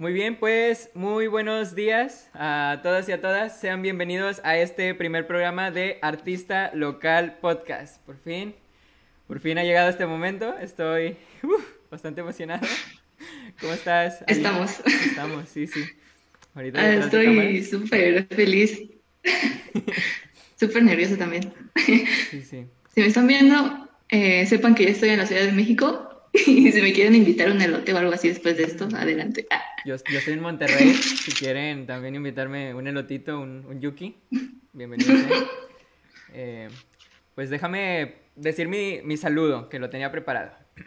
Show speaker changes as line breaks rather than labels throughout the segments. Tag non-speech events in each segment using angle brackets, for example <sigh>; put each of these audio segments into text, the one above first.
Muy bien, pues muy buenos días a todos y a todas. Sean bienvenidos a este primer programa de Artista Local Podcast. Por fin, por fin ha llegado este momento. Estoy bastante emocionado. ¿Cómo estás?
Estamos.
Estamos, sí, sí.
Ahorita ah, estoy súper feliz. <laughs> súper nerviosa también. Sí, sí. Si me están viendo, eh, sepan que ya estoy en la Ciudad de México <laughs> y si me quieren invitar un elote o algo así después de esto, adelante.
Yo, yo estoy en Monterrey. si quieren también invitarme un elotito, un, un yuki, bienvenidos. <laughs> Eh, pues déjame decir mi, mi, saludo, que lo tenía preparado. <laughs>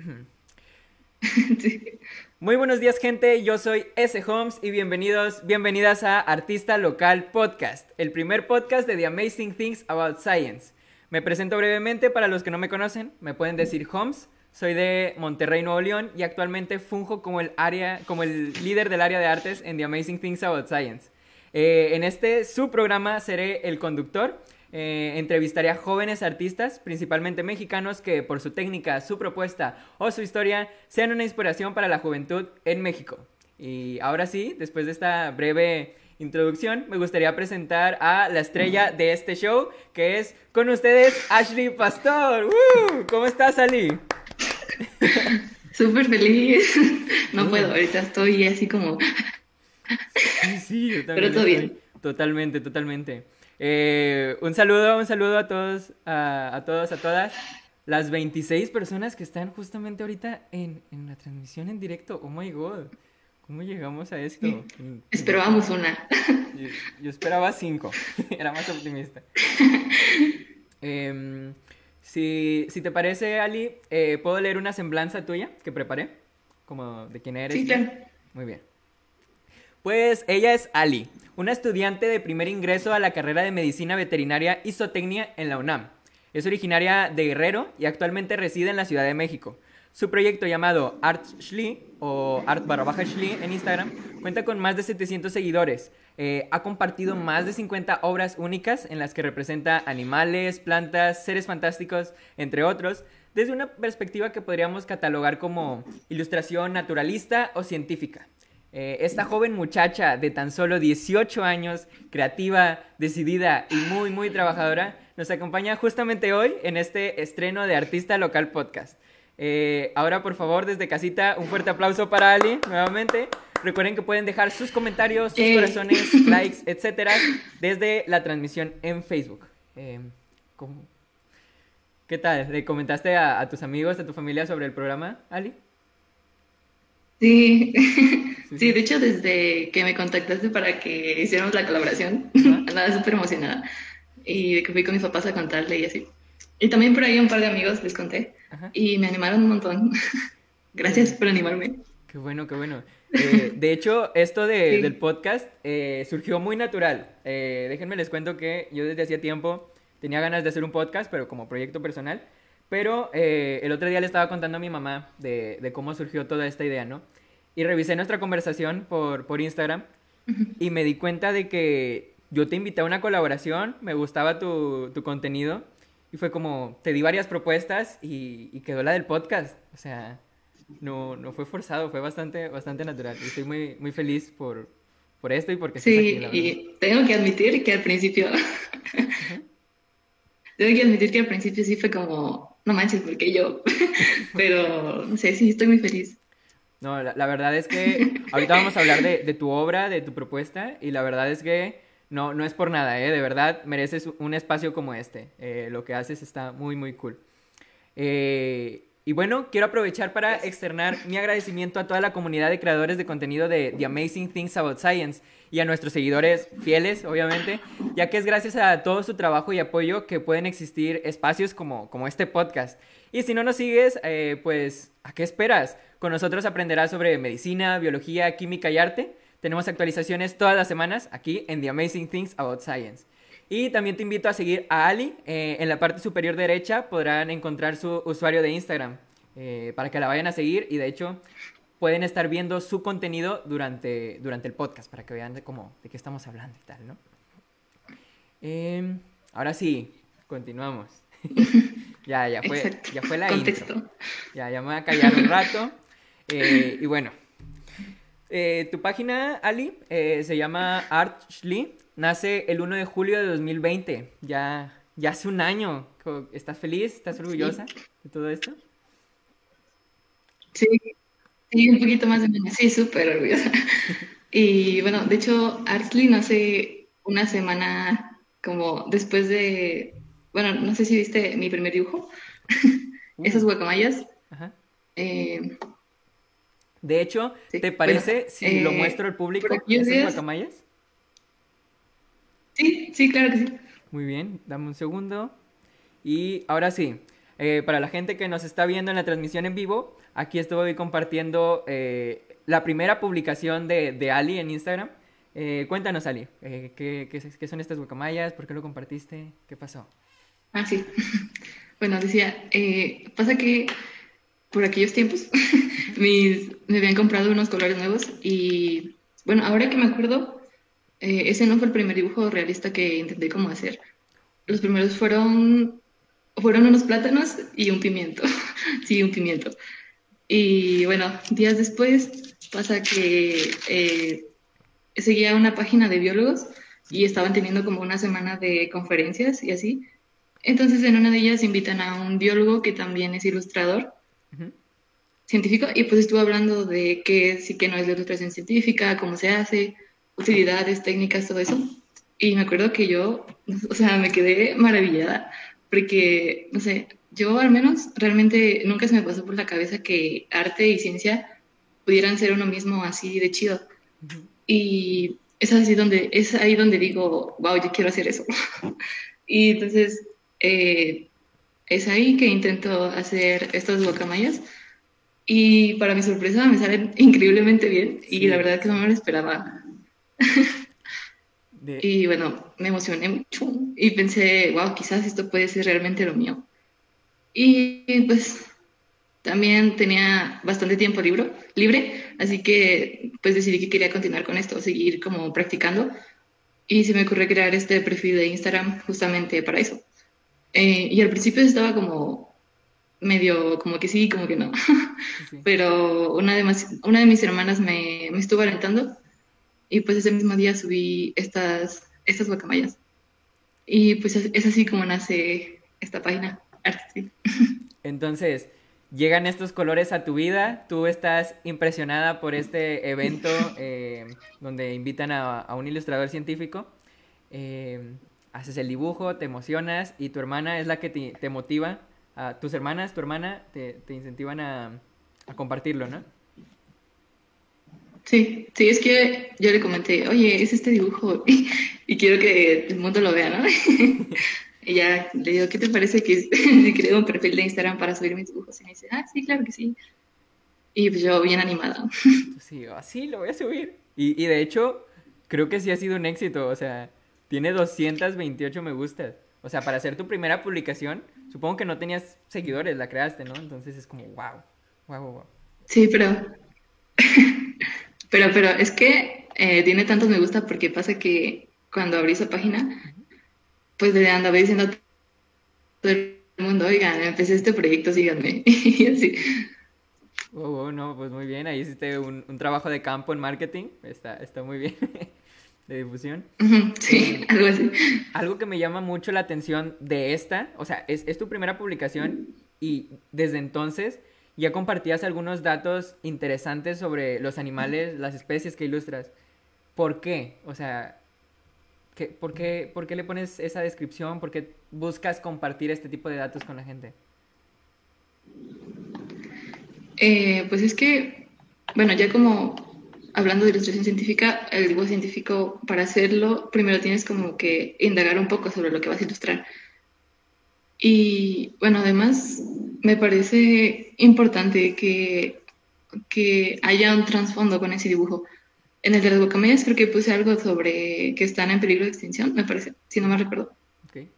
Muy buenos días, gente. Yo soy S. Holmes y bienvenidos, bienvenidas a Artista Local Podcast, el primer podcast de The Amazing Things About Science. Me presento brevemente para los que no me conocen. Me pueden decir Holmes soy de Monterrey, Nuevo León y actualmente funjo como el, área, como el líder del área de artes en The Amazing Things About Science. Eh, en este su programa seré el conductor. Eh, entrevistaré a jóvenes artistas, principalmente mexicanos, que por su técnica, su propuesta o su historia sean una inspiración para la juventud en México. Y ahora sí, después de esta breve introducción, me gustaría presentar a la estrella de este show, que es con ustedes Ashley Pastor. ¿Cómo estás, Ali? <laughs>
Súper feliz. No puedo, ahorita estoy así como...
Sí, sí, yo <laughs>
también. Pero todo bien.
Totalmente, totalmente. Eh, un saludo, un saludo a todos, a, todos, a todas. Las 26 personas que están justamente ahorita en, la transmisión en directo. Oh my god. ¿Cómo llegamos a esto? <laughs>
Esperábamos una.
Yo, esperaba cinco. Era más optimista. Eh, si, si te parece, Ali, eh, ¿puedo leer una semblanza tuya que preparé? Como de quién eres.
Sí, claro.
Muy bien. Pues ella es Ali, una estudiante de primer ingreso a la carrera de Medicina Veterinaria y Zootecnia en la UNAM. Es originaria de Guerrero y actualmente reside en la Ciudad de México. Su proyecto llamado Art Schli o Art barra baja en Instagram cuenta con más de 700 seguidores. Eh, ha compartido más de 50 obras únicas en las que representa animales, plantas, seres fantásticos, entre otros, desde una perspectiva que podríamos catalogar como ilustración naturalista o científica. Eh, esta joven muchacha de tan solo 18 años, creativa, decidida y muy, muy trabajadora, nos acompaña justamente hoy en este estreno de Artista Local Podcast. Eh, ahora, por favor, desde casita, un fuerte aplauso para Ali, nuevamente. Recuerden que pueden dejar sus comentarios, sus eh. corazones, <laughs> likes, etcétera, desde la transmisión en Facebook. Eh, ¿Qué tal? ¿Le comentaste a, tus amigos, a tu familia sobre el programa, Ali? <laughs>
Sí. sí, de hecho, desde que me contactaste para que hiciéramos la colaboración, <laughs> andaba súper emocionada. Y de que fui con mis papás a contarle y así. Y también por ahí un par de amigos les conté y me animaron un montón. <laughs> Gracias por animarme.
Qué bueno, qué bueno. Eh, de hecho, esto de, del podcast eh, surgió muy natural. Eh, déjenme les cuento que yo desde hacía tiempo tenía ganas de hacer un podcast, pero como proyecto personal. Pero el otro día le estaba contando a mi mamá de, de, cómo surgió toda esta idea, ¿no? Y revisé nuestra conversación por, por Instagram y me di cuenta de que yo te invité a una colaboración, me gustaba tu, tu contenido y fue como, te di varias propuestas y, quedó la del podcast. O sea, no, no fue forzado, fue bastante, bastante natural. Y estoy muy, muy feliz por, por esto y porque
Sí, y tengo que admitir que al principio... <laughs> tengo que admitir que al principio sí fue como, no manches, porque yo... <laughs> Pero, no sé, sí, estoy muy feliz.
No, la, verdad es que ahorita vamos a hablar de, de tu obra, de tu propuesta, y la verdad es que no, no es por nada, ¿eh? De verdad, mereces un espacio como este. Eh, lo que haces está muy, muy cool. Eh, y bueno, quiero aprovechar para externar mi agradecimiento a toda la comunidad de creadores de contenido de The Amazing Things About Science y a nuestros seguidores fieles, obviamente, ya que es gracias a todo su trabajo y apoyo que pueden existir espacios como, como este podcast. Y si no nos sigues, eh, pues, ¿a qué esperas? Con nosotros aprenderás sobre medicina, biología, química y arte tenemos actualizaciones todas las semanas aquí en The Amazing Things About Science. Y también te invito a seguir a Ali. Eh, en la parte superior derecha podrán encontrar su usuario de Instagram eh, para que la vayan a seguir y de hecho pueden estar viendo su contenido durante, durante el podcast para que vean de, cómo, de qué estamos hablando y tal, ¿no? Em, ahora sí, continuamos. <laughs> ya, ya fue, ya fue la intro. Ya, ya me voy a callar un rato. Eh, y bueno, Eh, tu página, Ali, eh, se llama Archly. Nace el 1 de julio de 2020. Ya, ya hace un año. ¿Estás feliz? ¿Estás orgullosa de todo esto?
Sí, sí, un poquito más de año. Sí, súper orgullosa. <laughs> Y bueno, de hecho, Archly nace una semana como después de. Bueno, no sé si viste mi primer dibujo. <laughs> Esas guacamayas. Ajá. Eh,
de hecho, ¿te parece si lo eh, muestro al público esas guacamayas?
Sí, sí, claro que sí.
Muy bien, dame un segundo. Y ahora sí, eh, para la gente que nos está viendo en la transmisión en vivo, aquí estoy compartiendo eh, la primera publicación de, Ali en Instagram. cuéntanos, Ali, ¿qué, qué, son estas guacamayas? ¿Por qué lo compartiste? ¿Qué pasó?
Ah, sí. <laughs> bueno, decía, pasa que por aquellos tiempos <laughs> me habían comprado unos colores nuevos y bueno, ahora que me acuerdo, eh, ese no fue el primer dibujo realista que intenté como hacer. Los primeros fueron, fueron unos plátanos y un pimiento. <laughs> sí, un pimiento. Y bueno, días después pasa que eh, seguía una página de biólogos y estaban teniendo como una semana de conferencias y así. Entonces en una de ellas invitan a un biólogo que también es ilustrador científico y pues estuvo hablando de qué sí que no es la ilustración científica, cómo se hace, utilidades, técnicas, todo eso. Y me acuerdo que yo, <laughs> o sea, me quedé maravillada porque, no sé, yo al menos realmente nunca se me pasó por la cabeza que arte y ciencia pudieran ser uno mismo así de chido. Y es así donde, es ahí donde digo, wow, yo quiero hacer eso. <laughs> y entonces, eh, es ahí que intento hacer estos bocamayas y para mi sorpresa me salen increíblemente bien y la verdad que no me lo esperaba. <laughs> Y bueno, me emocioné mucho y pensé, wow, quizás esto puede ser realmente lo mío. Y pues también tenía bastante tiempo libre, libre, así que pues decidí que quería continuar con esto, seguir como practicando. Y se me ocurrió crear este perfil de Instagram justamente para eso. Eh, y al principio estaba como medio como que sí, como que no. Pero una de, una de mis hermanas me, me, estuvo alentando y pues ese mismo día subí estas, estas guacamayas. Y pues es, así como nace esta página, <laughs>
Entonces, llegan estos colores a tu vida, tú estás impresionada por este evento eh, donde invitan a, a, un ilustrador científico. Eh, haces el dibujo, te emocionas y tu hermana es la que te, te motiva. A, tus hermanas, tu hermana te, te incentivan a, a, compartirlo, ¿no?
Sí, sí, es que yo le comenté, oye, es este dibujo <laughs> y, quiero que el mundo lo vea, ¿no? <laughs> y ya le digo, ¿qué te parece que <laughs> creo un perfil de Instagram para subir mis dibujos? Y me dice, ah, sí, claro que sí. Y pues yo bien animada.
sí, así lo voy a subir. Y, y de hecho, creo que sí ha sido un éxito, o sea, tiene 228 me gustas. O sea, para hacer tu primera publicación, supongo que no tenías seguidores, la creaste, ¿no? Entonces es como, wow, wow, wow.
Sí, pero... <laughs> pero, pero es que eh, tiene tantos me gusta porque pasa que cuando abrí esa página, pues le andaba diciendo a todo el mundo, oigan, empecé este proyecto, síganme. <laughs> y así.
Oh, no, pues muy bien, ahí hiciste un, un trabajo de campo en marketing, está, está muy bien. <laughs> de difusión.
Sí, algo así.
Algo que me llama mucho la atención de esta, o sea, es, es tu primera publicación y desde entonces ya compartías algunos datos interesantes sobre los animales, las especies que ilustras. ¿Por qué? O sea, ¿qué, por, qué, ¿por qué le pones esa descripción? ¿Por qué buscas compartir este tipo de datos con la gente?
Eh, pues es que, bueno, ya como hablando de ilustración científica, el dibujo científico, para hacerlo, primero tienes como que indagar un poco sobre lo que vas a ilustrar. Y bueno, además me parece importante que, que haya un trasfondo con ese dibujo. En el de las guacamayas creo que puse algo sobre que están en peligro de extinción, me parece, si no me recuerdo. Okay.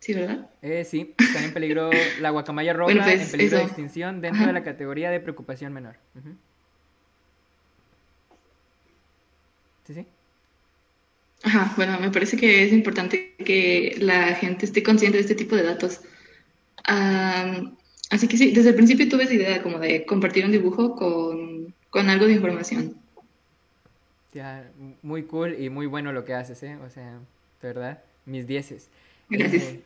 Sí, ¿verdad?
Eh, sí, están en peligro, la guacamaya <laughs> roja pues, en peligro de extinción dentro de la categoría de preocupación menor. Sí,
Ajá, bueno, me parece que es importante que la gente esté consciente de este tipo de datos. así que sí, desde el principio tuve esa idea como de compartir un dibujo con, con algo de información.
Ya, muy cool y muy bueno lo que haces, ¿eh? O sea, ¿verdad? Mis dieces.
Gracias.
Eh,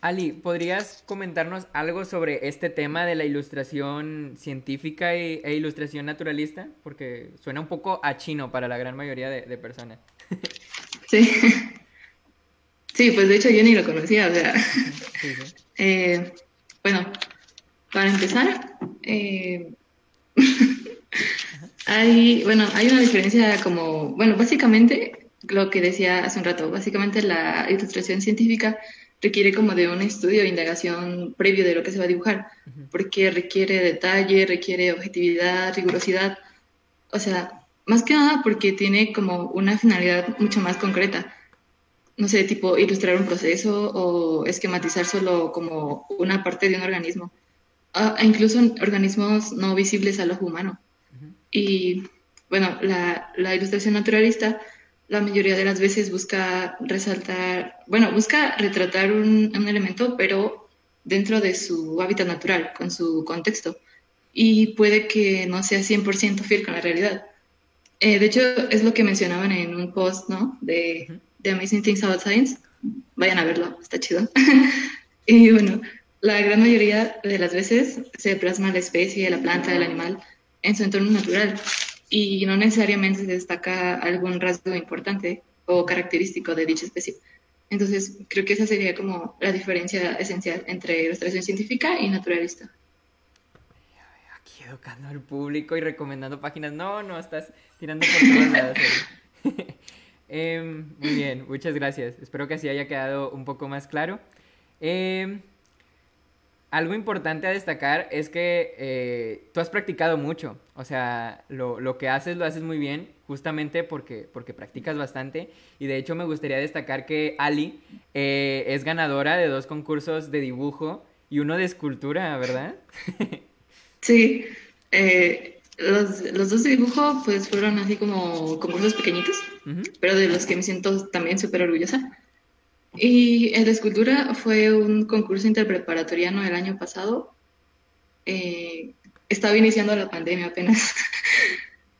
Ali, ¿podrías comentarnos algo sobre este tema de la ilustración científica e, ilustración naturalista? Porque suena un poco a chino para la gran mayoría de, personas. <laughs>
Sí. Sí, pues de hecho yo ni lo conocía, o sea. <laughs> Eh, bueno, para empezar, eh, <laughs> hay, bueno, hay una diferencia como, bueno, básicamente lo que decía hace un rato, básicamente la ilustración científica requiere como de un estudio de indagación previo de lo que se va a dibujar, porque requiere detalle, requiere objetividad, rigurosidad, o sea, más que nada porque tiene como una finalidad mucho más concreta. No sé, tipo ilustrar un proceso o esquematizar solo como una parte de un organismo, ah, incluso organismos no visibles al ojo humano. Y bueno, la, la ilustración naturalista la mayoría de las veces busca resaltar, bueno, busca retratar un, elemento, pero dentro de su hábitat natural, con su contexto. Y puede que no sea 100% fiel con la realidad. Eh, de hecho, es lo que mencionaban en un post, ¿no? De, de Amazing Things About Science. Vayan a verlo, está chido. <laughs> y bueno, la gran mayoría de las veces se plasma la especie, la planta, el animal en su entorno natural y no necesariamente se destaca algún rasgo importante o característico de dicha especie. Entonces, creo que esa sería como la diferencia esencial entre ilustración científica y naturalista.
Aquí educando al público y recomendando páginas. No, no, estás tirando por todos lados. eh, <laughs> muy bien, muchas gracias. Espero que así haya quedado un poco más claro. Eh, algo importante a destacar es que eh, tú has practicado mucho, o sea, lo, que haces lo haces muy bien, justamente porque, porque practicas bastante. Y de hecho me gustaría destacar que Ali eh, es ganadora de dos concursos de dibujo y uno de escultura, ¿verdad? <laughs>
Sí, eh, los, dos de dibujo pues fueron así como concursos pequeñitos, pero de los que me siento también súper orgullosa. Y en la escultura fue un concurso interpreparatoriano el año pasado. Eh, estaba iniciando la pandemia apenas. <laughs>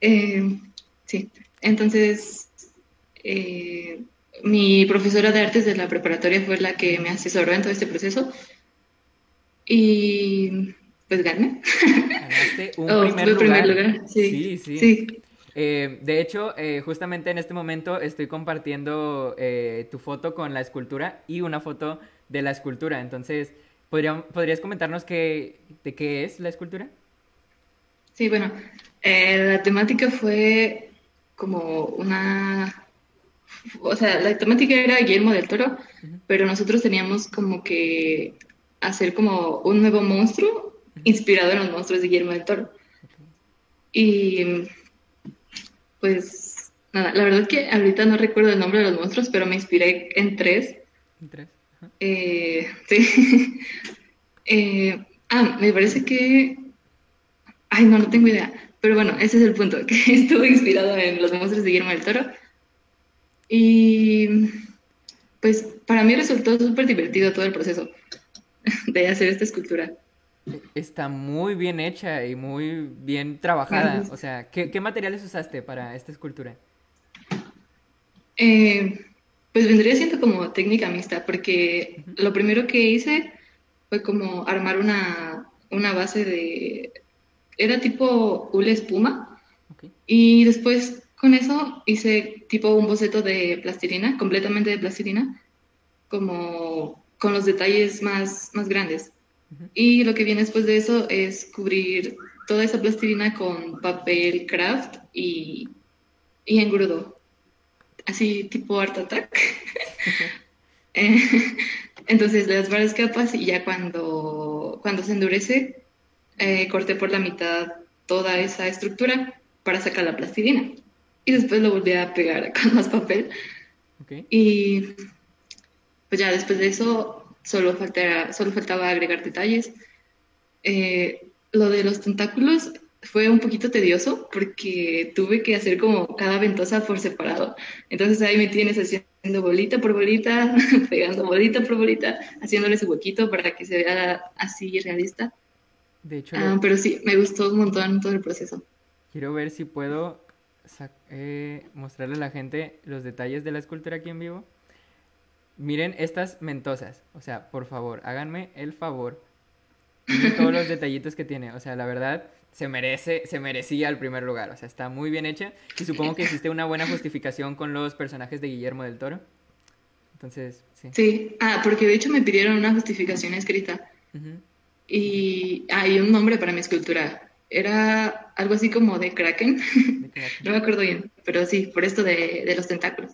Eh, sí, entonces eh, mi profesora de artes de la preparatoria fue la que me asesoró en todo este proceso. Y pues gané.
Ganaste un <laughs> oh, primer, lugar. sí. sí. sí. Eh, de hecho, eh, justamente en este momento estoy compartiendo eh, tu foto con la escultura y una foto de la escultura. Entonces, ¿podrías comentarnos qué, de qué es la escultura?
Sí, bueno, la temática fue como una... O sea, la temática era Guillermo del Toro, pero nosotros teníamos como que hacer como un nuevo monstruo inspirado en los monstruos de Guillermo del Toro. Y pues nada, la verdad es que ahorita no recuerdo el nombre de los monstruos, pero me inspiré en tres. ¿En tres? Eh, <laughs> sí. Eh, ah, me parece que... Ay, no, no tengo idea. Pero bueno, ese es el punto, <laughs> que estuvo inspirado en los monstruos de Guillermo del Toro. Y pues para mí resultó súper divertido todo el proceso de hacer esta escultura.
Está muy bien hecha y muy bien trabajada. O sea, ¿qué, materiales usaste para esta escultura?
Eh, pues vendría siendo como técnica mixta, porque lo primero que hice fue como armar una, base de... Era tipo hule espuma. Y después con eso hice tipo un boceto de plastilina, completamente de plastilina, como con los detalles más, más grandes. Y lo que viene después de eso es cubrir toda esa plastilina con papel craft y, y engrudo. Así tipo Art Attack. <laughs> Eh, entonces las varias capas y ya cuando, cuando se endurece, eh, corté por la mitad toda esa estructura para sacar la plastilina. Y después lo volví a pegar <laughs> con más papel. Y pues ya después de eso solo, solo faltaba agregar detalles. Eh, lo de los tentáculos fue un poquito tedioso porque tuve que hacer como cada ventosa por separado. Entonces ahí me tienes haciendo bolita por bolita, <laughs> pegando bolita por bolita, haciéndole su huequito para que se vea así realista. De hecho... Ah, pero sí, me gustó un montón todo el proceso.
Quiero ver si puedo eh, mostrarle a la gente los detalles de la escultura aquí en vivo. Miren estas mentosas. O sea, por favor, háganme el favor. Miren todos los detallitos que tiene. O sea, la verdad, se merece, se merecía el primer lugar. O sea, está muy bien hecha. Y supongo que existe una buena justificación con los personajes de Guillermo del Toro. Entonces, sí.
Sí, ah, porque de hecho me pidieron una justificación escrita. Y hay un nombre para mi escultura. Era algo así como de Kraken. <laughs> no me acuerdo bien, pero sí, por esto de, de los tentáculos.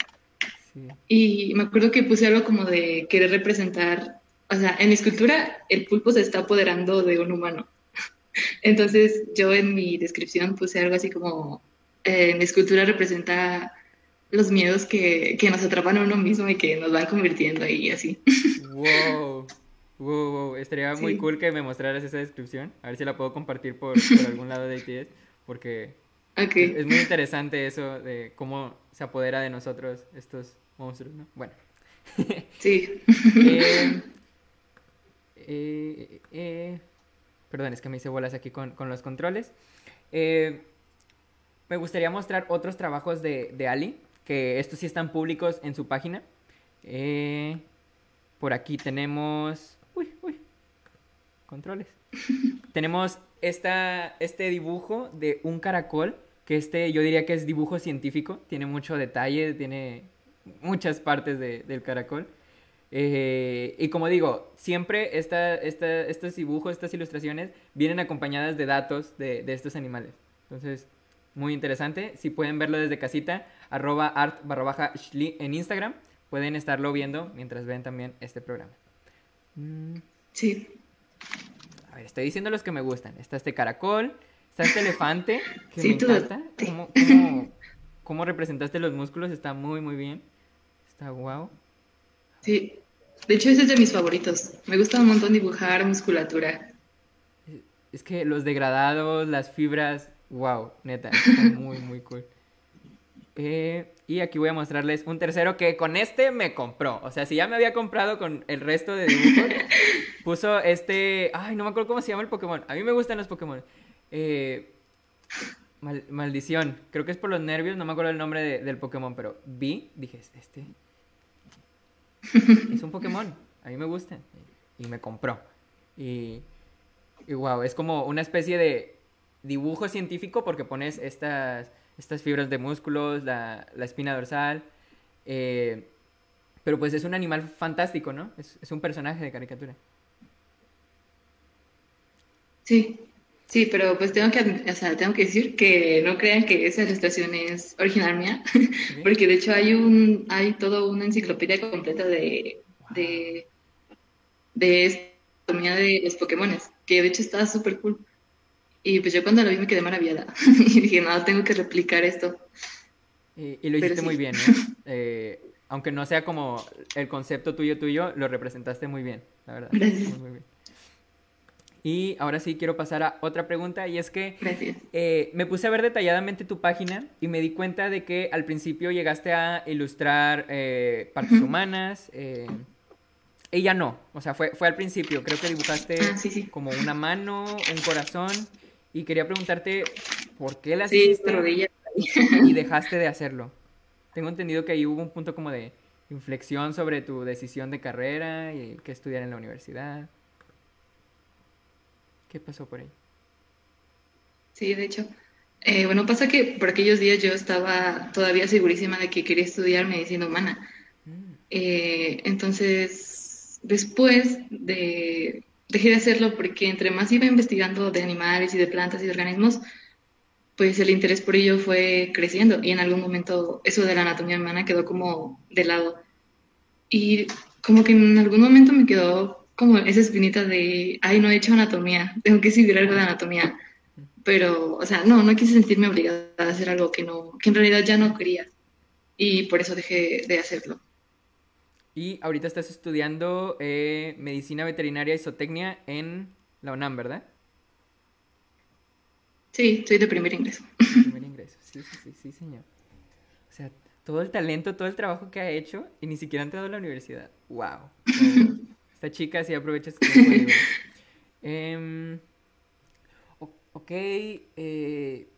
Y me acuerdo que puse algo como de querer representar, o sea, en mi escultura el pulpo se está apoderando de un humano. <laughs> Entonces yo en mi descripción puse algo así como, eh, mi escultura representa los miedos que, que, nos atrapan a uno mismo y que nos van convirtiendo y así. <laughs>
Wow. Wow, wow. Estaría muy cool que me mostraras esa descripción. A ver si la puedo compartir por, por algún lado de ITS. Porque es, muy interesante eso de cómo se apodera de nosotros estos monstruos, ¿no? Bueno. <laughs>
Sí.
Eh, eh, eh, perdón, es que me hice bolas aquí con, con los controles. me gustaría mostrar otros trabajos de, de, Ali, que estos sí están públicos en su página. por aquí tenemos... Uy, uy. Controles. tenemos esta, este dibujo de un caracol, que este yo diría que es dibujo científico, tiene mucho detalle, tiene muchas partes del caracol. Eh, y como digo, siempre esta, estos dibujos, estas ilustraciones vienen acompañadas de datos de, estos animales. Entonces, muy interesante. Si pueden verlo desde casita, arroba art barra baja en Instagram, pueden estarlo viendo mientras ven también este programa.
Mm. Sí.
A ver, estoy diciendo los que me gustan. Está este caracol, está este elefante, que <laughs> me encanta. cómo representaste los músculos? Está muy, muy bien. Está guau.
Sí, de hecho ese es de mis favoritos. Me gusta un montón dibujar musculatura.
Es que los degradados, las fibras, wow, neta, está <laughs> muy, muy cool. Eh, y aquí voy a mostrarles un tercero que con este me compró. O sea, si ya me había comprado con el resto de dibujos, <laughs> puso este. Ay, no me acuerdo cómo se llama el Pokémon. A mí me gustan los Pokémon. Eh, maldición. Creo que es por los nervios, no me acuerdo el nombre del Pokémon, pero vi, dije, este es un Pokémon, a mí me gusta. Y me compró. Y, wow, es como una especie de dibujo científico porque pones estas, estas fibras de músculos, la, espina dorsal. Eh, pero pues es un animal fantástico, ¿no? Es, es un personaje de caricatura.
Sí, Sí, pero pues tengo que, o sea, tengo que decir que no crean que esa ilustración es original mía, <laughs> porque de hecho hay un, hay toda una enciclopedia completa de, de, de anatomía de los Pokémon, que de hecho está súper cool. Y pues yo cuando lo vi me quedé maravillada <laughs> y dije, no, tengo que replicar esto.
Y, lo hiciste muy bien, <laughs> eh, aunque no sea como el concepto tuyo tuyo, lo representaste muy bien, la verdad.
Gracias.
Muy bien. Y ahora sí quiero pasar a otra pregunta y es que eh, me puse a ver detalladamente tu página y me di cuenta de que al principio llegaste a ilustrar eh, partes humanas. Eh, ella no, o sea, fue, fue al principio, creo que dibujaste ah, como una mano, un corazón y quería preguntarte por qué las hiciste y dejaste de hacerlo. Tengo entendido que ahí hubo un punto como de inflexión sobre tu decisión de carrera y qué estudiar en la universidad. ¿Qué pasó por ahí?
Sí, de hecho. Eh, bueno, pasa que por aquellos días yo estaba todavía segurísima de que quería estudiar medicina humana. Mm. Eh, entonces, después de, dejé de hacerlo porque entre más iba investigando de animales y de plantas y de organismos, pues el interés por ello fue creciendo y en algún momento eso de la anatomía humana quedó como de lado. Y como que en algún momento me quedó como esa espinita de, ay, no he hecho anatomía, tengo que seguir algo de anatomía. Pero, o sea, no, no quise sentirme obligada a hacer algo que, no, que en realidad ya no quería. Y por eso dejé de hacerlo.
Y ahorita estás estudiando eh, medicina veterinaria y zootecnia en la UNAM, ¿verdad?
Sí, soy de primer ingreso. <laughs>
Primer ingreso, sí, sí, sí, sí, señor. O sea, todo el talento, todo el trabajo que ha hecho y ni siquiera ha entrado a la universidad. ¡Wow! <laughs> Esta chica sí aprovecha este tiempo eh, ok, eh,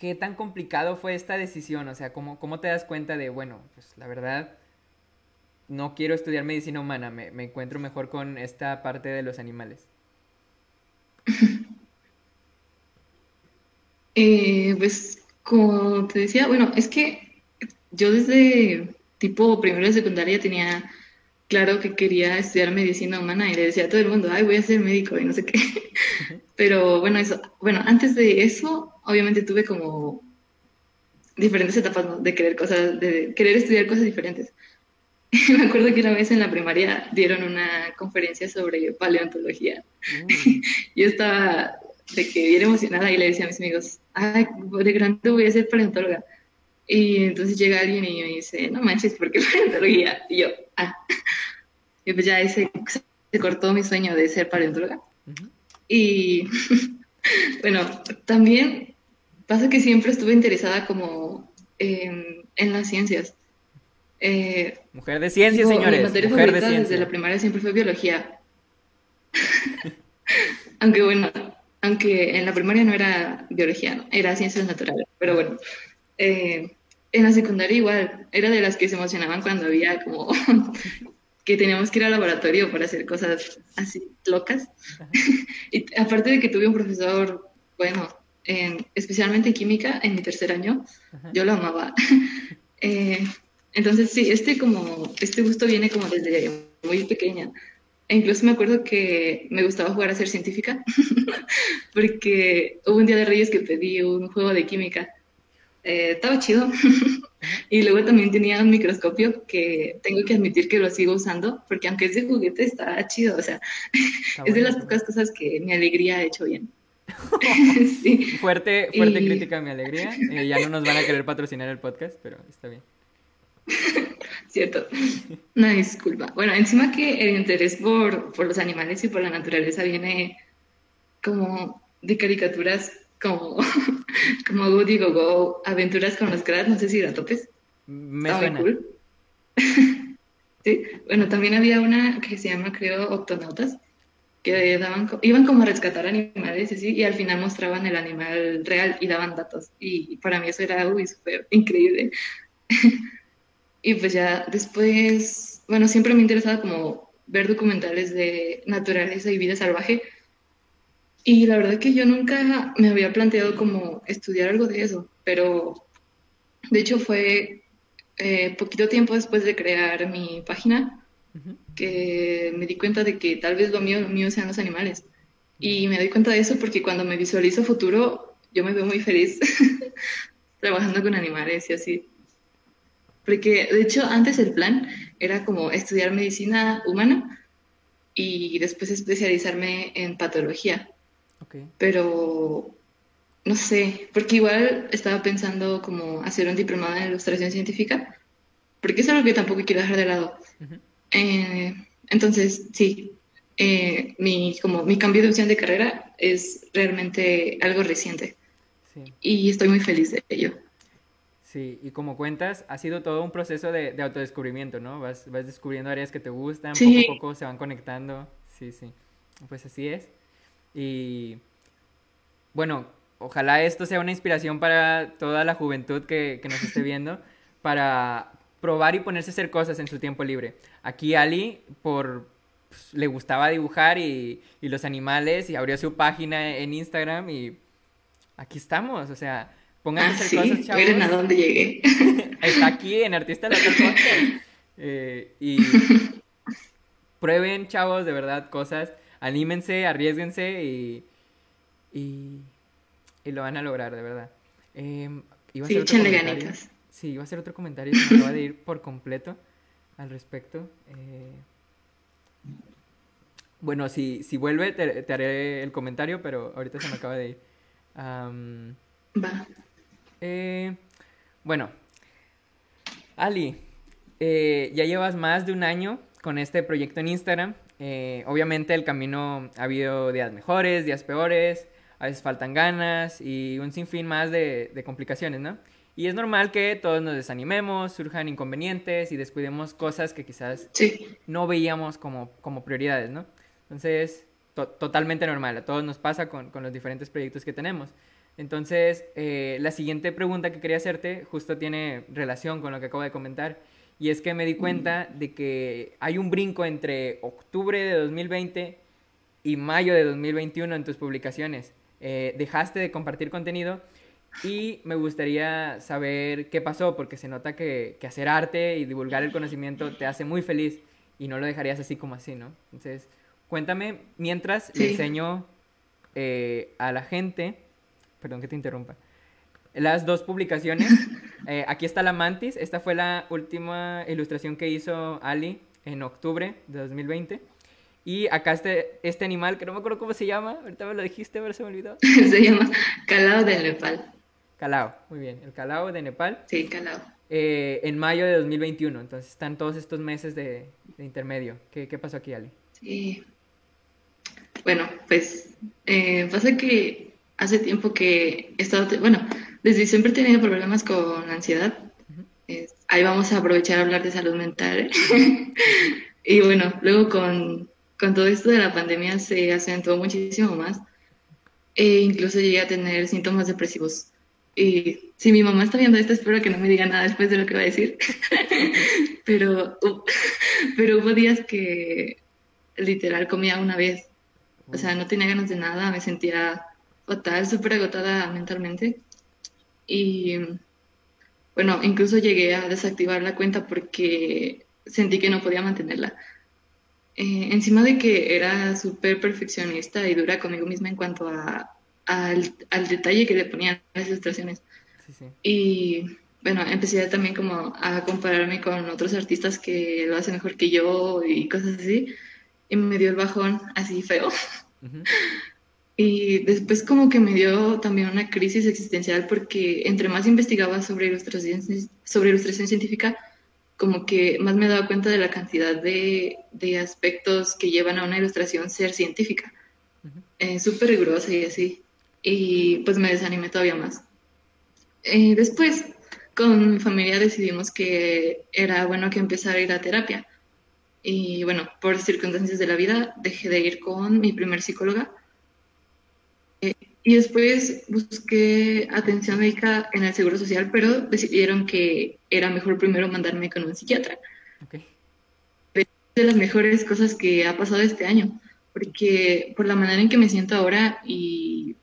¿qué tan complicado fue esta decisión? O sea, ¿cómo, ¿cómo te das cuenta de, bueno, pues la verdad, no quiero estudiar medicina humana, me, me encuentro mejor con esta parte de los animales? <laughs>
Eh, pues, como te decía, bueno, es que yo desde tipo primero de secundaria tenía claro que quería estudiar medicina humana y le decía a todo el mundo, ay, voy a ser médico y no sé qué. <laughs> Pero bueno, eso, bueno, antes de eso, obviamente tuve como diferentes etapas de querer cosas, de querer estudiar cosas diferentes. <laughs> Me acuerdo que una vez en la primaria dieron una conferencia sobre paleontología. Mm. <laughs> Yo estaba de que bien emocionada y le decía a mis amigos, ay, de grande voy a ser paleontóloga. Y entonces llega alguien y me dice, no manches, ¿por qué paleontología? Y yo, ah. Y pues ya ese, se cortó mi sueño de ser paleontóloga. Y <laughs> bueno, también pasa que siempre estuve interesada como en, las ciencias.
Eh, mujer de ciencias, señores.
mujer de ciencia. desde la primaria siempre fue biología. <laughs> Aunque bueno, aunque en la primaria no era biología, era ciencias naturales, pero bueno, eh, en la secundaria igual, era de las que se emocionaban cuando había como <laughs> que teníamos que ir al laboratorio para hacer cosas así locas. <laughs> y aparte de que tuve un profesor, bueno, especialmente en química, en mi tercer año, yo lo amaba. <laughs> Eh, entonces sí, este como, este gusto viene como desde muy pequeña. E incluso me acuerdo que me gustaba jugar a ser científica, <laughs> porque hubo un día de Reyes que pedí un juego de química. Eh, estaba chido. <laughs> y luego también tenía un microscopio que tengo que admitir que lo sigo usando, porque aunque es de juguete, está chido. O sea, es de las pocas cosas que mi alegría ha hecho bien. <laughs>
Fuerte, fuerte crítica a mi alegría. Eh, ya no nos van a querer patrocinar el podcast, pero está bien. <laughs>
Cierto. No, disculpa. Bueno, encima que el interés por, por los animales y por la naturaleza viene como de caricaturas como, <laughs> como Goody Go Go, Aventuras con los Crats, no sé si la topes.
Me suena. cool. <laughs>
sí, bueno, también había una que se llama, creo, Octonautas, que daban, iban como a rescatar animales y así, y al final mostraban el animal real y daban datos. Y para mí eso era, súper increíble. <laughs> Y pues ya después, bueno, siempre me ha interesado como ver documentales de naturaleza y vida salvaje. Y la verdad que yo nunca me había planteado como estudiar algo de eso, pero de hecho fue eh, poquito tiempo después de crear mi página que me di cuenta de que tal vez lo mío, lo mío sean los animales. Y me doy cuenta de eso porque cuando me visualizo futuro, yo me veo muy feliz <laughs> trabajando con animales y así. Porque de hecho antes el plan era como estudiar medicina humana y después especializarme en patología. Pero no sé, porque igual estaba pensando como hacer un diplomado en ilustración científica, porque es algo que tampoco quiero dejar de lado. Eh, entonces, sí, eh, mi, como mi cambio de opción de carrera es realmente algo reciente. Y estoy muy feliz de ello.
Sí, y como cuentas, ha sido todo un proceso de, autodescubrimiento, ¿no? Vas, vas, descubriendo áreas que te gustan, poco a poco se van conectando. Sí, sí. Pues así es. Y bueno, ojalá esto sea una inspiración para toda la juventud que, nos esté viendo, <laughs> para probar y ponerse a hacer cosas en su tiempo libre. Aquí Ali, por pues, le gustaba dibujar y, y los animales, y abrió su página en Instagram y aquí estamos, o sea Pónganse
ah, sí, cosas, chavos. Miren a dónde llegué. <laughs>
Está aquí en Artista Local <laughs> eh, y prueben, chavos, de verdad, cosas. Anímense, arriesguense y, y, lo van a lograr, de verdad.
Eh, sí, échenle ganitas.
Sí, iba a hacer otro comentario que me acaba de ir por completo al respecto. Eh, bueno, si, si vuelve, te, haré el comentario, pero ahorita se me acaba de ir.
Va.
Eh, bueno, Ali, eh, ya llevas más de un año con este proyecto en Instagram. Eh, obviamente el camino ha habido días mejores, días peores, a veces faltan ganas y un sinfín más de, complicaciones, ¿no? Y es normal que todos nos desanimemos, surjan inconvenientes y descuidemos cosas que quizás no veíamos como, como prioridades, ¿no? Entonces, totalmente normal, a todos nos pasa con, con los diferentes proyectos que tenemos. Entonces, eh, la siguiente pregunta que quería hacerte justo tiene relación con lo que acabo de comentar. Y es que me di cuenta de que hay un brinco entre octubre de 2020 y mayo de 2021 en tus publicaciones. Eh, dejaste de compartir contenido y me gustaría saber qué pasó, porque se nota que, hacer arte y divulgar el conocimiento te hace muy feliz y no lo dejarías así como así, ¿no? Entonces, cuéntame, mientras le enseño eh, a la gente perdón que te interrumpa. Las dos publicaciones, <laughs> eh, aquí está la mantis, esta fue la última ilustración que hizo Ali en octubre de 2020. Y acá este, este animal, que no me acuerdo cómo se llama, ahorita me lo dijiste, pero se me olvidó. <laughs>
se llama Calao de Nepal.
Calao, muy bien, el Calao de Nepal.
Sí, Calao.
Eh, en mayo de 2021, entonces están todos estos meses de, intermedio. ¿Qué, ¿Qué, pasó aquí, Ali?
Sí. Bueno, pues eh, pasa que hace tiempo que he estado, bueno, desde siempre he tenido problemas con ansiedad. ahí vamos a aprovechar a hablar de salud mental. <laughs> y bueno, luego con, con, todo esto de la pandemia se acentuó muchísimo más. E incluso llegué a tener síntomas depresivos. Y si mi mamá está viendo esto, espero que no me diga nada después de lo que va a decir. <laughs> pero, <laughs> pero hubo días que literal comía una vez. O sea, no tenía ganas de nada, me sentía fatal, súper agotada mentalmente. Y bueno, incluso llegué a desactivar la cuenta porque sentí que no podía mantenerla. Eh, encima de que era súper perfeccionista y dura conmigo misma en cuanto a, al, detalle que le ponían las ilustraciones. Y bueno, empecé también como a compararme con otros artistas que lo hacen mejor que yo y cosas así. Y me dio el bajón así feo. Y después como que me dio también una crisis existencial porque entre más investigaba sobre ilustración, sobre ilustración científica, como que más me daba cuenta de la cantidad de, de aspectos que llevan a una ilustración ser científica. Uh Súper rigurosa y así. Y pues me desanimé todavía más. Eh, después, con mi familia decidimos que era bueno que empezara a ir a terapia. Y bueno, por circunstancias de la vida, dejé de ir con mi primer psicóloga y después busqué atención médica en el Seguro Social, pero decidieron que era mejor primero mandarme con un psiquiatra. Okay. de las mejores cosas que ha pasado este año, porque por la manera en que me siento ahora y,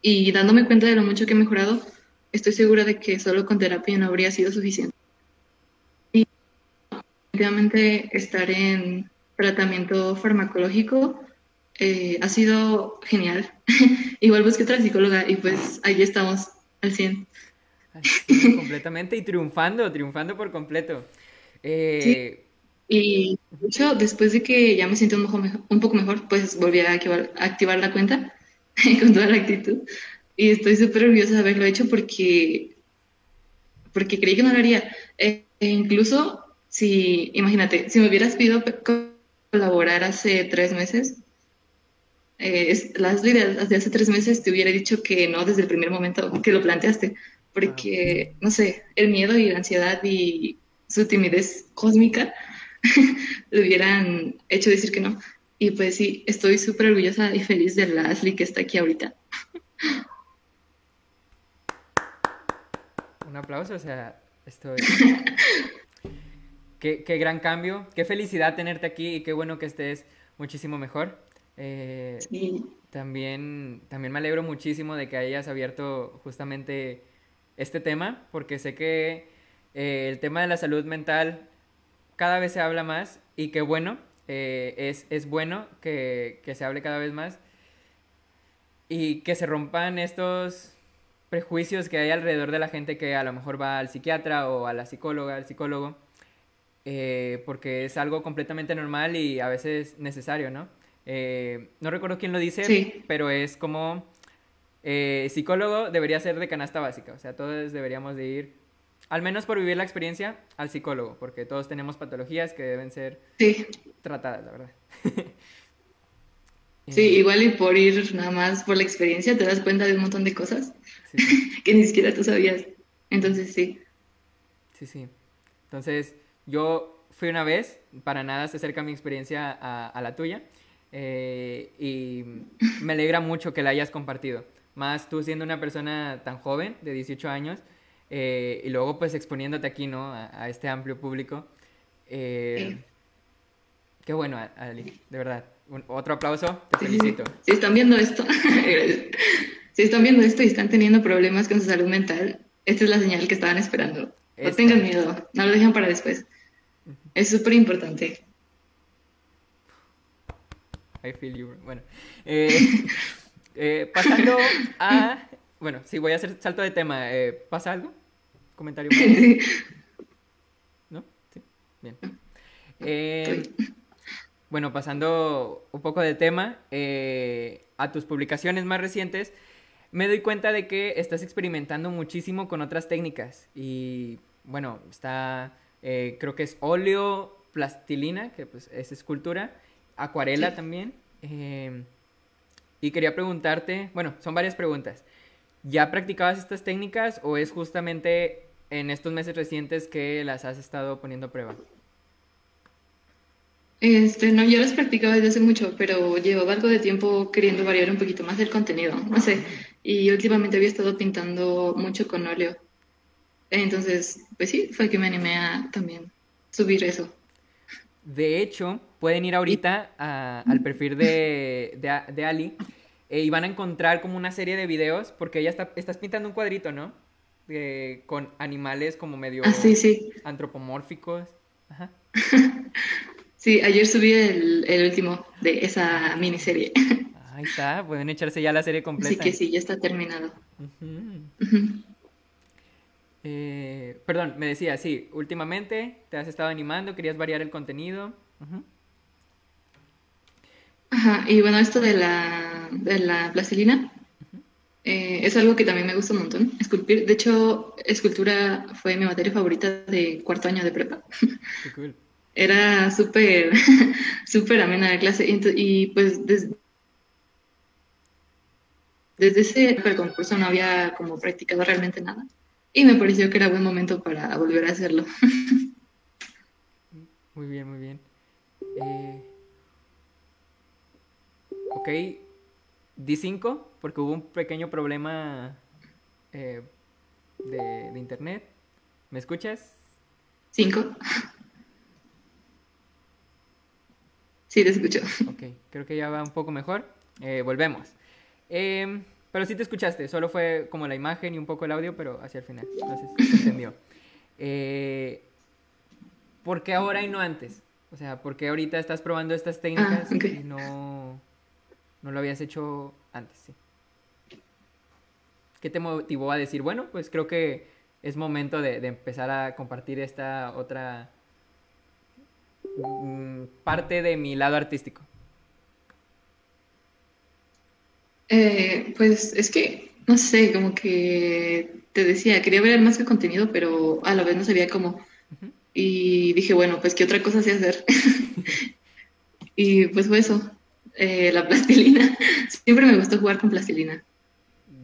y dándome cuenta de lo mucho que he mejorado, estoy segura de que solo con terapia no habría sido suficiente. Y definitivamente estar en tratamiento farmacológico eh, ha sido genial. <laughs> Igual busqué otra psicóloga y pues ahí estamos al 100. <laughs>
completamente y triunfando, triunfando por completo.
Eh, y de hecho, después de que ya me siento un, un poco mejor, pues volví a activar, la cuenta <laughs> con toda la actitud. Y estoy súper orgullosa de haberlo hecho porque, porque creí que no lo haría. E incluso, si, imagínate, si me hubieras pedido colaborar hace tres meses, eh, las ideas de hace tres meses te hubiera dicho que no desde el primer momento que lo planteaste, porque, no sé, el miedo y la ansiedad y su timidez cósmica <laughs> le hubieran hecho decir que no. Y pues sí, estoy súper orgullosa y feliz de la Ashley que está aquí ahorita.
Un aplauso, o sea, estoy... <laughs> qué, qué gran cambio, qué felicidad tenerte aquí y qué bueno que estés muchísimo mejor. Eh, también, también me alegro muchísimo de que hayas abierto justamente este tema, porque sé que eh, el tema de la salud mental cada vez se habla más y que bueno, eh, es, es, bueno que, que, se hable cada vez más y que se rompan estos prejuicios que hay alrededor de la gente que a lo mejor va al psiquiatra o a la psicóloga, al psicólogo, porque es algo completamente normal y a veces necesario, ¿no? Eh, no recuerdo quién lo dice, pero es como eh, psicólogo debería ser de canasta básica, o sea, todos deberíamos de ir, al menos por vivir la experiencia, al psicólogo, porque todos tenemos patologías que deben ser tratadas, la verdad.
Sí, igual y por ir nada más por la experiencia te das cuenta de un montón de cosas <laughs> que ni siquiera tú sabías. Entonces sí.
Sí, sí. Entonces yo fui una vez, para nada se acerca mi experiencia a, a la tuya, eh, y me alegra mucho que la hayas compartido. Más tú siendo una persona tan joven, de 18 años, eh, y luego pues exponiéndote aquí, ¿no? A, este amplio público. Eh, qué bueno, Ali, de verdad. otro aplauso, te felicito.
Si están viendo esto, <laughs> si están viendo esto y están teniendo problemas con su salud mental, esta es la señal que estaban esperando. No tengan miedo, no lo dejen para después. Es súper importante.
I feel you. Bueno, eh, <laughs> eh, pasando a. Bueno, sí, voy a hacer salto de tema. Eh, ¿Pasa algo? ¿Comentario? <laughs> ¿No? Sí, bien. bueno, pasando un poco de tema a tus publicaciones más recientes, me doy cuenta de que estás experimentando muchísimo con otras técnicas. Y bueno, está. creo que es óleo, plastilina, que pues es escultura acuarela también. Em, y quería preguntarte, bueno, son varias preguntas. ¿Ya practicabas estas técnicas o es justamente en estos meses recientes que las has estado poniendo a prueba?
Este, no, yo las practicaba desde hace mucho, pero llevaba algo de tiempo queriendo variar un poquito más el contenido, no sé. Y últimamente había estado pintando mucho con óleo. Entonces, pues sí, fue que me animé a también subir eso.
De hecho, pueden ir ahorita al perfil de, de, Ali eh, y van a encontrar como una serie de videos, porque ella está, estás pintando un cuadrito, ¿no? con animales como medio
ah, sí, sí.
antropomórficos. Ajá. <laughs>
sí, ayer subí el, último de esa miniserie.
Ahí está, pueden echarse ya la serie completa.
Sí que sí, ya está terminado.
Eh, perdón, me decía, sí, últimamente te has estado animando, querías variar el contenido.
Ajá, y bueno, esto de la, de la plastilina eh, es algo que también me gusta un montón, esculpir. De hecho, escultura fue mi materia favorita de cuarto año de prepa. Qué cool. <laughs> Era súper, <laughs> súper amena la clase. Y, pues desde, desde ese concurso no había como practicado realmente nada. Y me pareció que era buen momento para volver a hacerlo. <laughs>
Muy bien, muy bien. Eh, ok, D5, porque hubo un pequeño problema eh, de, internet. ¿Me escuchas?
Cinco. Sí, te escucho.
Ok, creo que ya va un poco mejor. Eh, volvemos. Em, pero sí te escuchaste, solo fue como la imagen y un poco el audio, pero hacia el final. Entonces, se entendió. Eh, ¿Por qué ahora y no antes? O sea, ¿por qué ahorita estás probando estas técnicas ah, y no, no lo habías hecho antes? Sí. ¿Qué te motivó a decir, bueno, pues creo que es momento de, empezar a compartir esta otra mm, parte de mi lado artístico?
Eh, pues es que, no sé, como que te decía, quería ver más que contenido, pero a la vez no sabía cómo. Y dije, bueno, pues qué otra cosa sé hacer. <laughs> y pues fue eso, eh, la plastilina. <laughs> Siempre me gustó jugar con plastilina.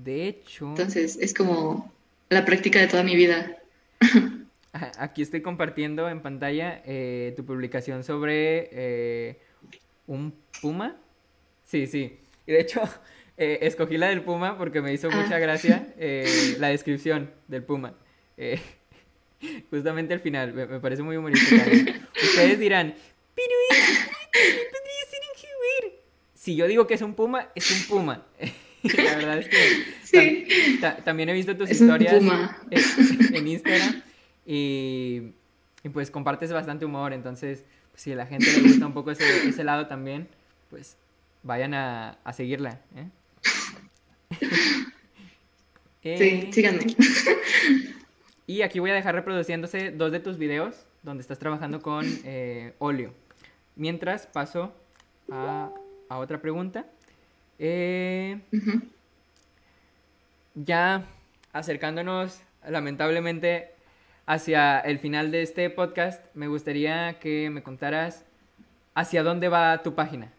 De hecho.
Entonces, es como la práctica de toda mi vida. <laughs>
Aquí estoy compartiendo en pantalla eh, tu publicación sobre eh, un puma. Sí, sí. Y de hecho, <laughs> escogí la del puma porque me hizo mucha ah. gracia la descripción del puma. Justamente al final, me, parece muy humorístico. Ustedes dirán, pero podría ser un Si yo digo que es un puma, es un puma. <laughs> La verdad es que también he visto tus historias en, Instagram y, pues compartes bastante humor, entonces pues, si a la gente le gusta un poco ese, ese lado también, pues vayan a, a seguirla. ¿eh?
Sí, síganme.
Y aquí voy a dejar reproduciéndose dos de tus videos donde estás trabajando con eh, óleo. Mientras paso a, otra pregunta. Eh, ya acercándonos lamentablemente hacia el final de este podcast, me gustaría que me contaras hacia dónde va tu página.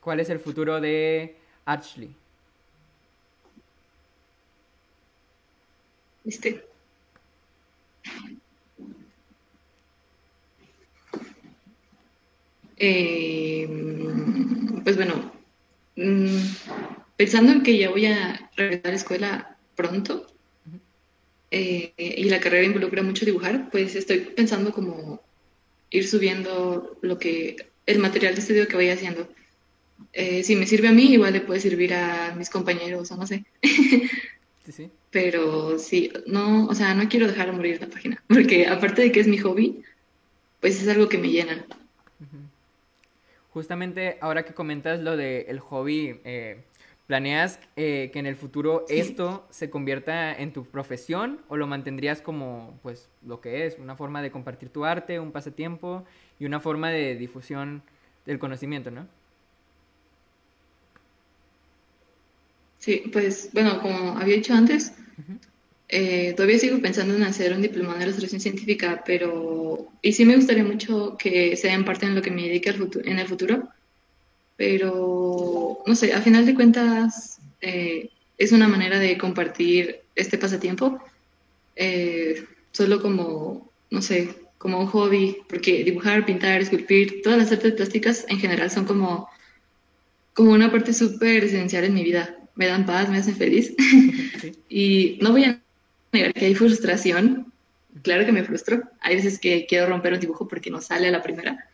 ¿Cuál es el futuro de Ashley?
Este, Eh, pues bueno, mm, pensando en que ya voy a regresar a la escuela pronto eh, y la carrera involucra mucho dibujar, pues estoy pensando como ir subiendo lo que el material de estudio que vaya haciendo. Eh, si me sirve a mí, igual le puede servir a mis compañeros o no sé. <laughs> Sí, sí. Pero sí, no, o sea, no quiero dejar morir la página, <laughs> porque aparte de que es mi hobby, pues es algo que me llena.
Justamente ahora que comentas lo del hobby, eh, ¿planeas eh, que en el futuro esto se convierta en tu profesión o lo mantendrías como pues lo que es, una forma de compartir tu arte, un pasatiempo y una forma de difusión del conocimiento, ¿no?
Sí, pues bueno, como había dicho antes, eh, todavía sigo pensando en hacer un diplomado de ilustración científica, pero y sí me gustaría mucho que sea en parte en lo que me dedique en el futuro, pero no sé, a final de cuentas eh, es una manera de compartir este pasatiempo, eh, solo como, no sé, como un hobby, porque dibujar, pintar, esculpir, todas las artes plásticas en general son como, como una parte súper esencial en mi vida. Me dan paz, me hacen feliz. <laughs> y no voy a negar que hay frustración. Claro que me frustro. Hay veces que quiero romper un dibujo porque no sale a la primera.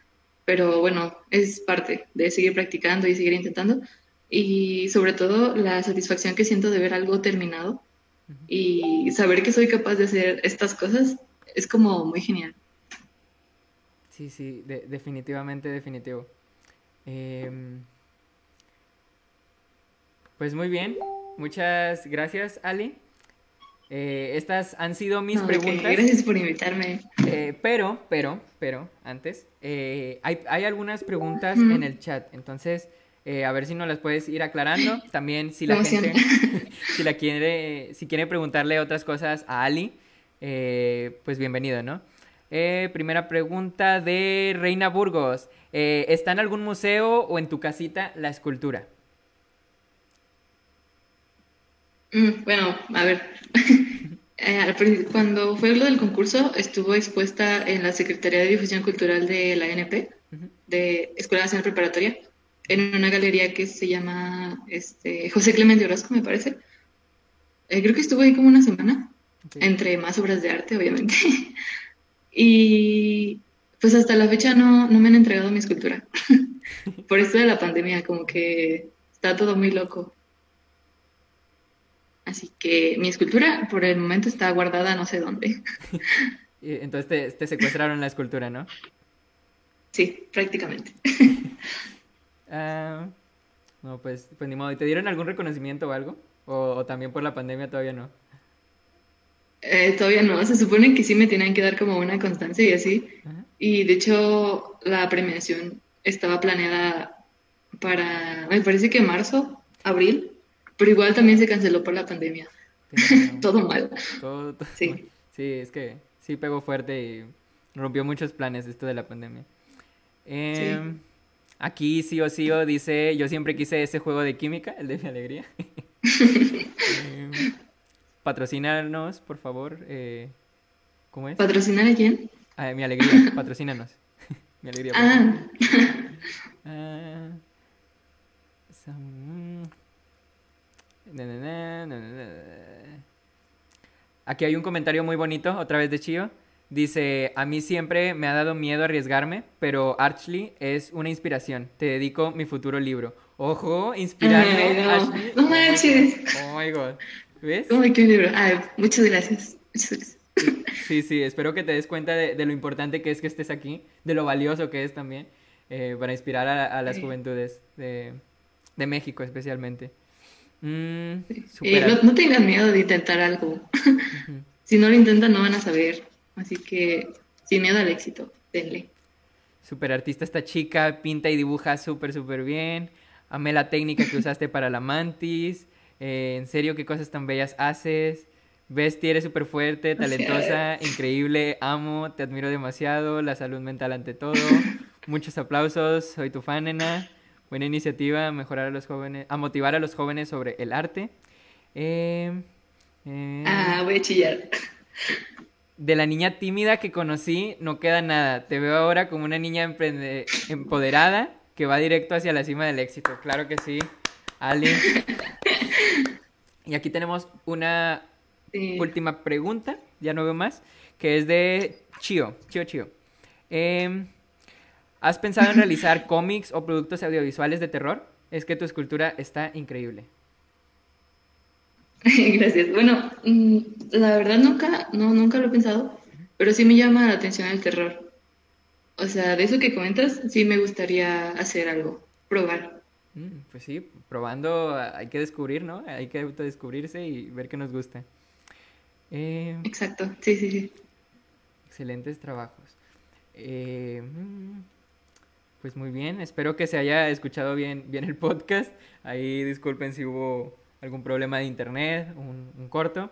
Pero bueno, es parte de seguir practicando y seguir intentando. Y sobre todo la satisfacción que siento de ver algo terminado y saber que soy capaz de hacer estas cosas es como muy genial.
Sí, sí, definitivamente, definitivo. Em, pues muy bien, muchas gracias, Ali. Eh, estas han sido mis preguntas.
Gracias por invitarme.
Eh, pero, pero, pero, antes, eh, hay, hay, algunas preguntas en el chat, entonces, a ver si nos las puedes ir aclarando. También, si la gente, <laughs> si la quiere, si quiere preguntarle otras cosas a Ali, pues bienvenido, ¿no? primera pregunta de Reina Burgos. ¿Está en algún museo o en tu casita la escultura?
Mm, bueno, a ver. <laughs> Eh, cuando fue lo del concurso, estuvo expuesta en la Secretaría de Difusión Cultural de la NP, de Escuela Nacional Preparatoria, en una galería que se llama este, José Clemente Orozco, me parece. Eh, creo que estuvo ahí como una semana, entre más obras de arte, obviamente. <laughs> y pues hasta la fecha no, no me han entregado mi escultura. <laughs> Por esto de la pandemia, como que está todo muy loco. Así que mi escultura por el momento está guardada no sé dónde. <laughs>
Entonces te, secuestraron la escultura, ¿no?
Sí, prácticamente. <laughs>
Ah, no, pues, pues ni modo. ¿Y te dieron algún reconocimiento o algo? ¿O, también por la pandemia todavía no?
Eh, todavía no. Se supone que sí me tenían que dar como una constancia y así. Y de hecho la premiación estaba planeada para, me parece que marzo, abril pero igual también se canceló por la pandemia. <laughs> todo mal. <laughs>
sí. <laughs> sí, es que sí pegó fuerte y rompió muchos planes esto de la pandemia. Em, aquí sí o sí o dice, yo siempre quise ese juego de química, el de mi alegría. eh, patrocínanos, por favor. Eh, ¿Cómo es?
¿Patrocinar a quién?
A mi alegría, patrocínanos. mi alegría. ah. ah Aquí hay un comentario muy bonito, otra vez de Chio. Dice, a mí siempre me ha dado miedo arriesgarme, pero Archly es una inspiración. Te dedico mi futuro libro. Ojo, inspirarme.
no. no manches.
Oh my god. ¿Ves?
Oh, qué libro. muchas gracias.
Sí, sí, espero que te des cuenta de, lo importante que es que estés aquí, de lo valioso que es también, eh, para inspirar a, las juventudes de, de México especialmente.
Mm, no, tengan miedo de intentar algo. <laughs> si no lo intentan, no van a saber. Así que, sin miedo al éxito, denle.
Super artista esta chica, pinta y dibuja súper, súper bien. Amé la técnica que <laughs> usaste para la mantis. Eh, en serio, qué cosas tan bellas haces. Bestie, eres súper fuerte, talentosa, increíble, amo, te admiro demasiado, la salud mental ante todo. <laughs> Muchos aplausos, soy tu fan, nena. Buena iniciativa, mejorar a los jóvenes, a motivar a los jóvenes sobre el arte.
Eh, eh, ah, voy a chillar.
De la niña tímida que conocí no queda nada. Te veo ahora como una niña empoderada, que va directo hacia la cima del éxito. Claro que sí, Ali. <laughs> Y aquí tenemos una última pregunta, ya no veo más, que es de Chio, Chio Chio. Em, ¿Has pensado en realizar <laughs> cómics o productos audiovisuales de terror? Es que tu escultura está increíble. <laughs>
Gracias. Bueno, mm, la verdad nunca, no, nunca lo he pensado, pero sí me llama la atención el terror. O sea, de eso que comentas, sí me gustaría hacer algo, probar.
Mm, pues sí, probando hay que descubrir, ¿no? Hay que autodescubrirse y ver qué nos gusta.
Eh, Exacto, sí, sí, sí.
Excelentes trabajos. Eh, mm, pues muy bien, espero que se haya escuchado bien, bien el podcast. Ahí disculpen si hubo algún problema de internet, un, corto.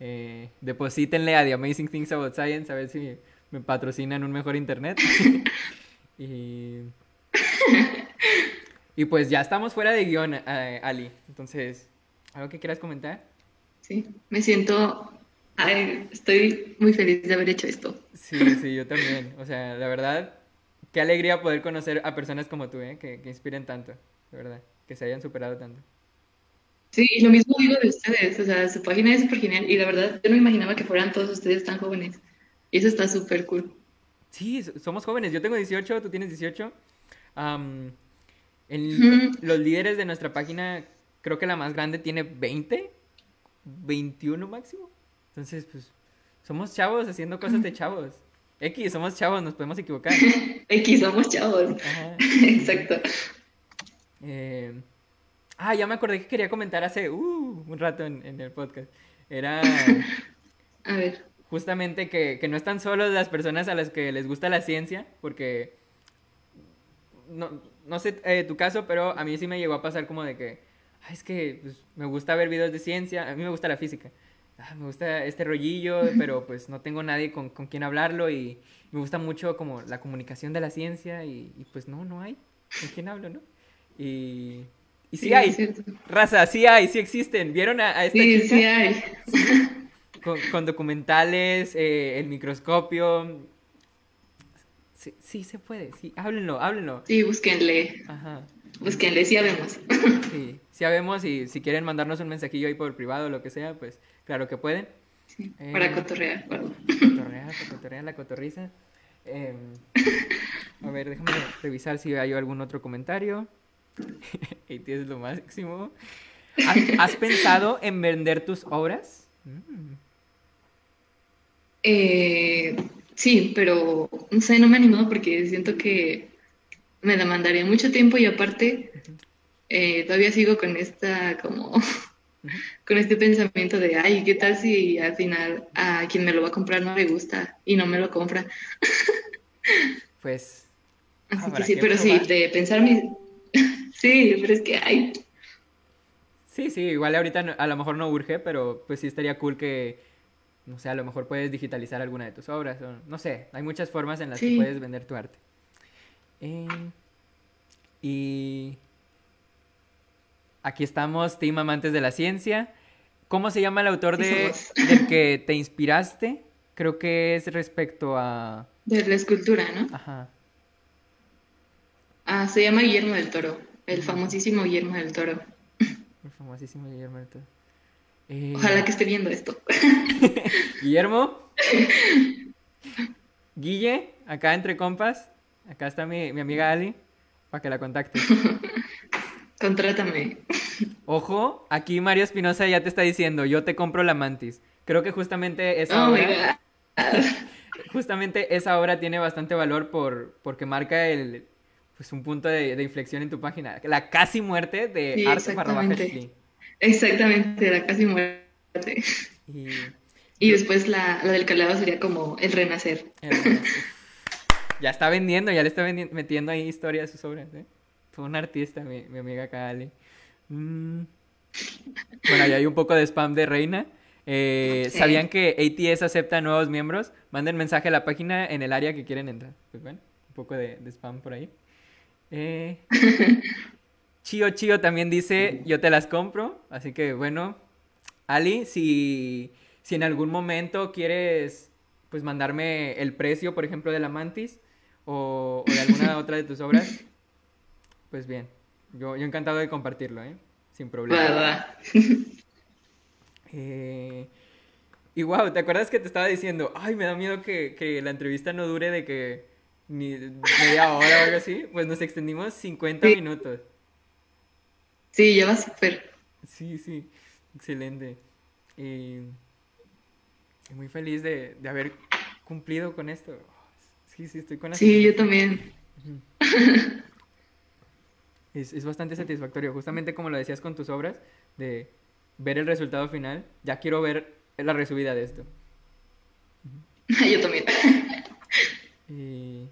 Eh, deposítenle a The Amazing Things About Science a ver si me patrocinan un mejor internet. <laughs> y, y pues ya estamos fuera de guion, eh, Ali. Entonces, ¿algo que quieras comentar?
Sí, me siento Ay, estoy muy feliz de haber hecho esto.
Sí, sí, yo también. O sea, la verdad, qué alegría poder conocer a personas como tú, ¿eh? que, que inspiren tanto, de verdad, que se hayan superado tanto.
Sí, lo mismo digo de ustedes, o sea, su página es súper genial y la verdad yo no imaginaba que fueran todos ustedes tan jóvenes y eso está súper cool.
Sí, somos jóvenes, yo tengo 18, tú tienes 18. Los líderes de nuestra página, creo que la más grande tiene 20, 21 máximo. Entonces, pues, somos chavos haciendo cosas de chavos. X, somos chavos, nos podemos equivocar. <laughs>
X, somos chavos. <laughs> Exacto.
Eh, ah, ya me acordé que quería comentar hace uh, un rato en, el podcast. Era. <laughs>
A ver.
Justamente que, no están solos las personas a las que les gusta la ciencia, porque. No, no sé eh, tu caso, pero a mí sí me llegó a pasar como de que. Ay, es que pues, me gusta ver videos de ciencia, a mí me gusta la física. Ah, me gusta este rollillo, pero pues no tengo nadie con, con, quien hablarlo y me gusta mucho como la comunicación de la ciencia y, pues no, no hay con quién hablo, ¿no? Y, y sí, hay, raza, sí hay, sí existen. ¿Vieron a, esta
sí, Sí, hay.
Con, documentales, eh, el microscopio. Sí, sí, se puede, sí, háblenlo, háblenlo.
Sí, búsquenle. Ajá. Búsquenle, sí habemos.
Sí, sí habemos y si quieren mandarnos un mensajillo ahí por privado o lo que sea, pues Claro que pueden.
Sí, para eh, cotorrear,
Cotorrear, para cotorrear la cotorriza. Em, a ver, déjame revisar si hay algún otro comentario. <laughs> y tienes lo máximo. ¿Has, <laughs> pensado en vender tus obras? Mm.
Eh, sí, pero no sé, no me he animado porque siento que me demandaría mucho tiempo y aparte eh, todavía sigo con esta como con este pensamiento de, ay, ¿qué tal si al final a quien me lo va a comprar no le gusta y no me lo compra? <laughs>
Pues.
Así que sí, pero sí, de pensar mi... <laughs> sí, pero es que hay.
Sí, sí, igual ahorita a lo mejor no urge, pero pues sí estaría cool que, no sé, a lo mejor puedes digitalizar alguna de tus obras, o no sé, hay muchas formas en las que puedes vender tu arte. Eh, y Aquí estamos, Team Amantes de la Ciencia. ¿Cómo se llama el autor de, del que te inspiraste? Creo que es respecto a...
De la escultura, ¿no? Ajá. Ah, se llama Guillermo del Toro, el famosísimo Guillermo del Toro.
El famosísimo Guillermo del Toro.
Eh, Ojalá que esté viendo esto. <laughs>
Guillermo. <laughs> Guille, acá entre compas. Acá está mi, mi amiga Ali, para que la contacte. <laughs>
Contrátame.
Ojo, aquí Mario Espinosa ya te está diciendo, yo te compro la mantis. Creo que justamente esa oh obra. <laughs> Justamente esa obra tiene bastante valor por, porque marca el pues un punto de, inflexión en tu página. La casi muerte de sí, Arte
exactamente. Exactamente, la casi muerte. Y, después la, del calado sería como el renacer.
ya está vendiendo, ya le está metiendo ahí historia a sus obras, ¿eh? Fue un artista, mi, mi amiga Kali. Mm. Bueno, ahí hay un poco de spam de Reina. Eh, ¿Sabían que ATS acepta nuevos miembros? Manden mensaje a la página en el área que quieren entrar. Pues bueno, un poco de, spam por ahí. Eh, <laughs> Chio Chio también dice, yo te las compro. Así que bueno, Ali, si, si en algún momento quieres pues mandarme el precio, por ejemplo, de la Mantis o, o de alguna <laughs> otra de tus obras, Pues bien, yo, yo encantado de compartirlo, ¿eh? Sin problema. Eh, y wow, ¿te acuerdas que te estaba diciendo, ay, me da miedo que, que la entrevista no dure de que ni media hora o algo así? Pues nos extendimos 50
Sí.
minutos.
Sí, ya va súper.
Sí, sí, excelente. Y muy feliz de, de haber cumplido con esto. Sí, sí, estoy con la
Sí, yo también. <laughs>
Es, es bastante satisfactorio, justamente como lo decías con tus obras, de ver el resultado final. Ya quiero ver la resubida de esto. <laughs>
Yo también. <laughs>
Y...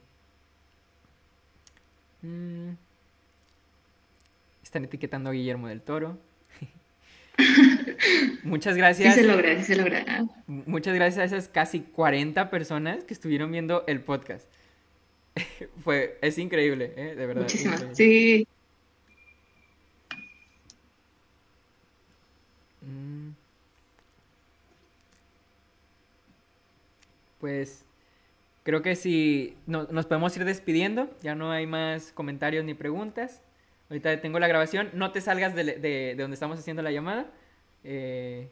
Mm, Están etiquetando a Guillermo del Toro. <laughs> Muchas
Sí
gracias.
se logra, sí se logra. Ah,
Muchas gracias a esas casi 40 personas que estuvieron viendo el podcast. Fue, es increíble, ¿eh? De verdad.
Muchísimas. Sí,
Pues creo que si no- nos podemos ir despidiendo, ya no hay más comentarios ni preguntas. Ahorita detengo la grabación, no te salgas de, de- de donde estamos haciendo la llamada. Eh.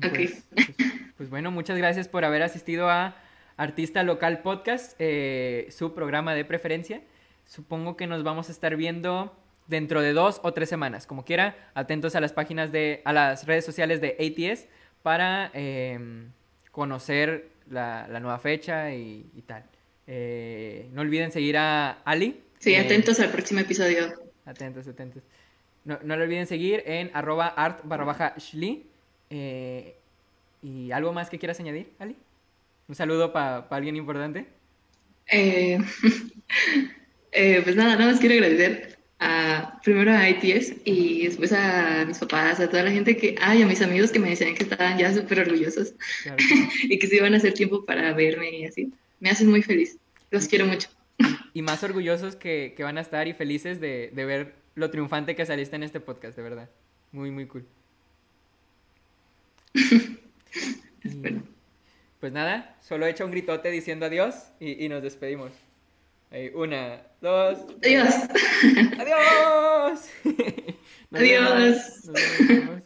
Pues, pues- pues bueno, muchas gracias por haber asistido a Artista Local Podcast, eh, su programa de preferencia. Supongo que nos vamos a estar viendo dentro de dos o tres semanas. Como quiera, atentos a las páginas de, a las redes sociales de ATS para em, conocer la, la nueva fecha y, y tal. Eh, no olviden seguir a Ali.
sí,
en-
atentos al próximo episodio.
Atentos, atentos. No, no lo olviden seguir en arroba art barra baja shli. Eh, ¿Y algo más que quieras añadir, Ali? Un saludo para alguien importante.
Eh, <laughs> eh, pues nada, nada más quiero agradecer a, primero a ITS y después a mis papás, a toda la gente que, ay, a mis amigos que me decían que estaban ya súper orgullosos
Claro <laughs>
y que se iban a hacer tiempo para verme y así. Me hacen muy feliz. Los quiero mucho.
Y más orgullosos que, que van a estar y felices de, de ver lo triunfante que saliste en este podcast, de verdad. Muy, muy cool. <laughs> Y, pues nada, solo echa un gritote diciendo adiós y, y nos despedimos. Ahí, una, dos,
Adiós. <laughs>
¡Adiós! Nos
Adiós.
vemos, nos vemos.